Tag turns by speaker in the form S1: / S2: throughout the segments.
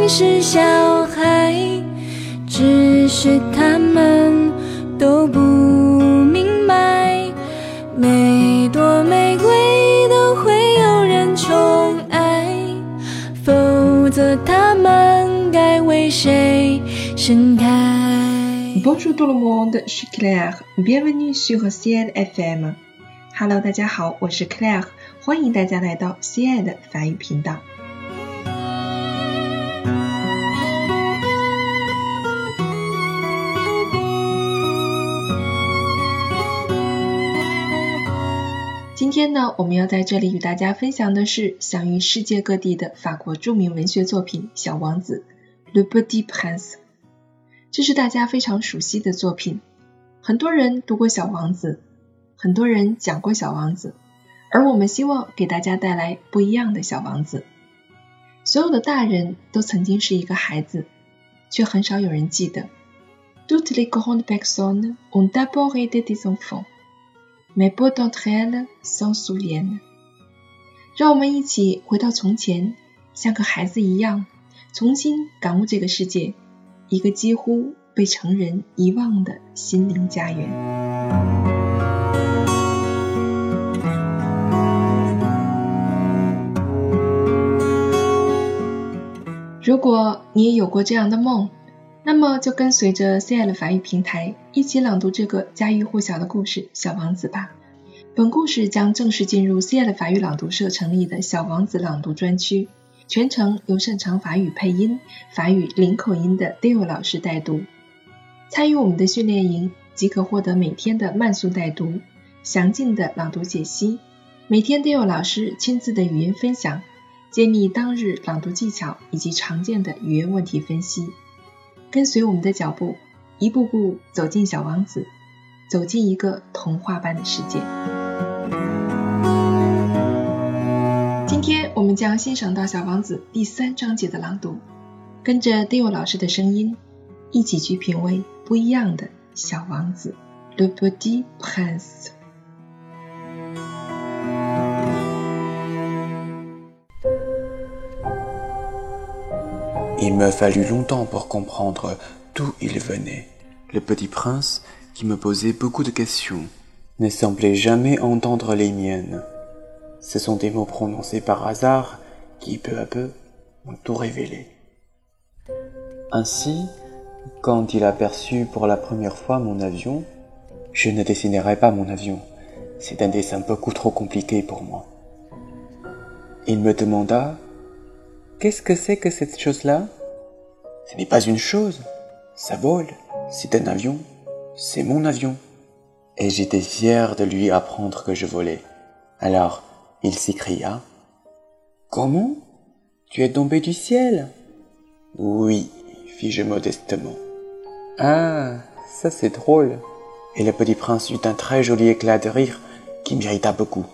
S1: 明是小孩，只是他们都不明白，每朵玫瑰都会有人宠爱，否则它们该为谁盛开
S2: ？Bonjour tout le monde, je suis Claire. Bienvenue sur Ciel FM. Hello，大家好，我是 Claire，欢迎大家来到 Ciel 的法语频道。今天呢，我们要在这里与大家分享的是享誉世界各地的法国著名文学作品《小王子》（Le Petit Prince）。这是大家非常熟悉的作品，很多人读过《小王子》，很多人讲过《小王子》，而我们希望给大家带来不一样的小王子。所有的大人都曾经是一个孩子，却很少有人记得。Toutes les grandes personnes ont d'abord été des enfants. Mais peu d'entre elles s'en souviennent。让我们一起回到从前，像个孩子一样，重新感悟这个世界，一个几乎被成人遗忘的心灵家园。如果你也有过这样的梦，那么就跟随着 CL 法语平台一起朗读这个家喻户晓的故事《小王子》吧。本故事将正式进入 CL 法语朗读社成立的小王子朗读专区，全程由擅长法语配音、法语零口音的 Dale 老师带读。参与我们的训练营，即可获得每天的慢速带读、详尽的朗读解析，每天 Dale 老师亲自的语音分享，揭秘当日朗读技巧以及常见的语言问题分析。跟随我们的脚步，一步步走进小王子，走进一个童话般的世界。今天我们将欣赏到小王子第三章节的朗读，跟着 Dio 老师的声音，一起去品味不一样的小王子。Le petit prince。
S3: Il me fallut longtemps pour comprendre d'où il venait. Le petit prince, qui me posait beaucoup de questions, ne semblait jamais entendre les miennes. Ce sont des mots prononcés par hasard qui, peu à peu, m'ont tout révélé. Ainsi, quand il aperçut pour la première fois mon avion, je ne dessinerai pas mon avion. C'est un dessin beaucoup trop compliqué pour moi. Il me demanda Qu'est-ce que c'est que cette chose-là? Ce n'est pas une chose, ça vole, c'est un avion, c'est mon avion. Et j'étais fier de lui apprendre que je volais. Alors, il s'écria Comment? Tu es tombé du ciel? Oui, fis-je modestement. Ah, ça c'est drôle. Et le petit prince eut un très joli éclat de rire qui m'irrita beaucoup.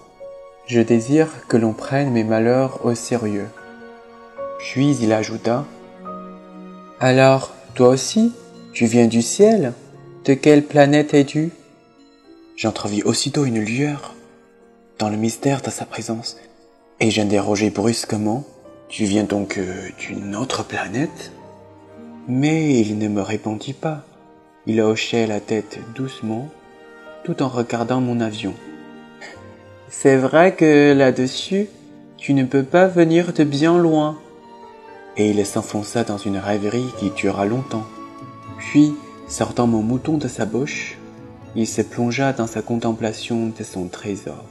S3: Je désire que l'on prenne mes malheurs au sérieux. Puis il ajouta Alors, toi aussi, tu viens du ciel? De quelle planète es-tu? J'entrevis aussitôt une lueur dans le mystère de sa présence, et j'interrogeai brusquement Tu viens donc euh, d'une autre planète? Mais il ne me répondit pas. Il hochait la tête doucement, tout en regardant mon avion. C'est vrai que là-dessus, tu ne peux pas venir de bien loin et il s'enfonça dans une rêverie qui dura longtemps. Puis, sortant mon mouton de sa bouche, il se plongea dans sa contemplation de son trésor.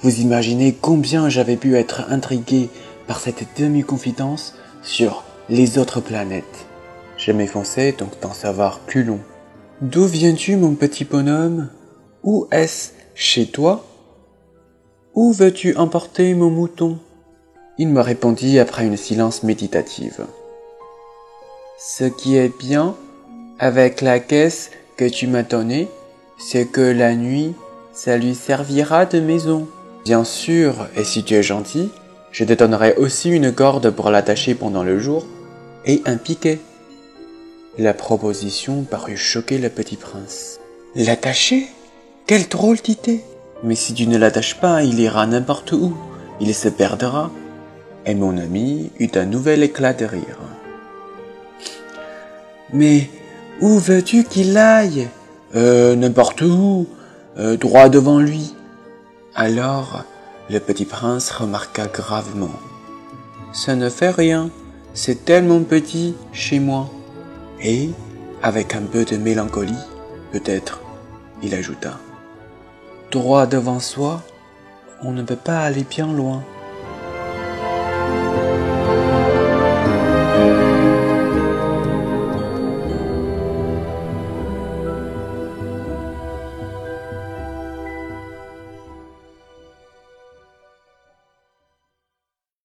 S3: Vous imaginez combien j'avais pu être intrigué par cette demi-confidence sur les autres planètes. Je m'effonçais donc d'en savoir plus long. D'où viens-tu, mon petit bonhomme? Où est-ce Chez toi? Où veux-tu emporter mon mouton? Il me répondit après une silence méditative. Ce qui est bien avec la caisse que tu m'as donnée, c'est que la nuit, ça lui servira de maison. Bien sûr, et si tu es gentil, je te donnerai aussi une corde pour l'attacher pendant le jour et un piquet. La proposition parut choquer le petit prince. L'attacher? Quelle drôle d'idée Mais si tu ne l'attaches pas, il ira n'importe où. Il se perdra et mon ami eut un nouvel éclat de rire. Mais où veux-tu qu'il aille? Euh, n'importe où, euh, droit devant lui. Alors, le petit prince remarqua gravement. Ça ne fait rien, c'est tellement petit chez moi. Et, avec un peu de mélancolie, peut-être, il ajouta. Droit devant soi, on ne peut pas aller bien loin.